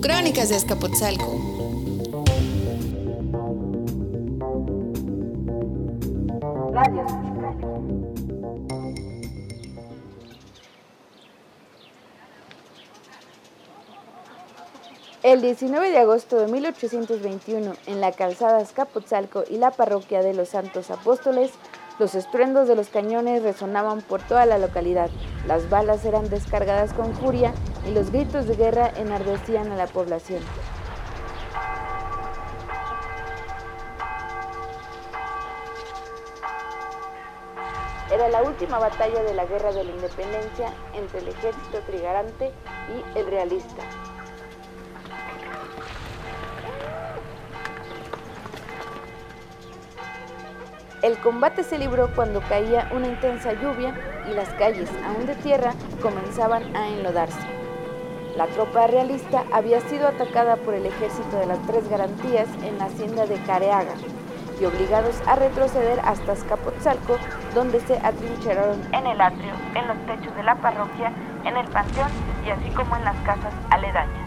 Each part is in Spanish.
Crónicas de Escapotzalco. El 19 de agosto de 1821, en la calzada Escapotzalco y la parroquia de los Santos Apóstoles, los estruendos de los cañones resonaban por toda la localidad, las balas eran descargadas con furia y los gritos de guerra enardecían a la población. Era la última batalla de la Guerra de la Independencia entre el ejército trigarante y el realista. El combate se libró cuando caía una intensa lluvia y las calles, aún de tierra, comenzaban a enlodarse. La tropa realista había sido atacada por el ejército de las tres garantías en la hacienda de Careaga y obligados a retroceder hasta Escapotzalco, donde se atrincheraron en el atrio, en los techos de la parroquia, en el panteón y así como en las casas aledañas.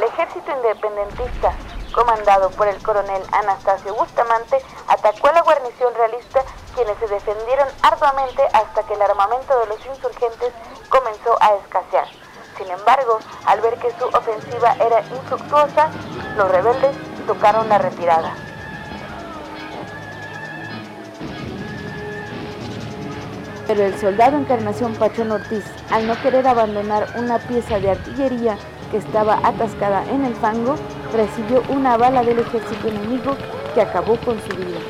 El ejército independentista, comandado por el coronel Anastasio Bustamante, atacó a la guarnición realista, quienes se defendieron arduamente hasta que el armamento de los insurgentes comenzó a escasear. Sin embargo, al ver que su ofensiva era infructuosa, los rebeldes tocaron la retirada. Pero el soldado Encarnación Pachón Ortiz, al no querer abandonar una pieza de artillería que estaba atascada en el fango, recibió una bala del ejército enemigo que acabó con su vida.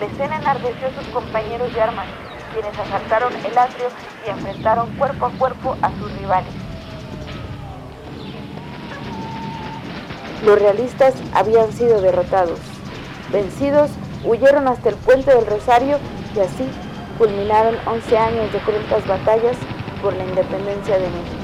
La escena enardeció a sus compañeros de armas, quienes asaltaron el atrio y enfrentaron cuerpo a cuerpo a sus rivales. Los realistas habían sido derrotados. Vencidos, huyeron hasta el puente del Rosario y así culminaron 11 años de cruentas batallas por la independencia de México.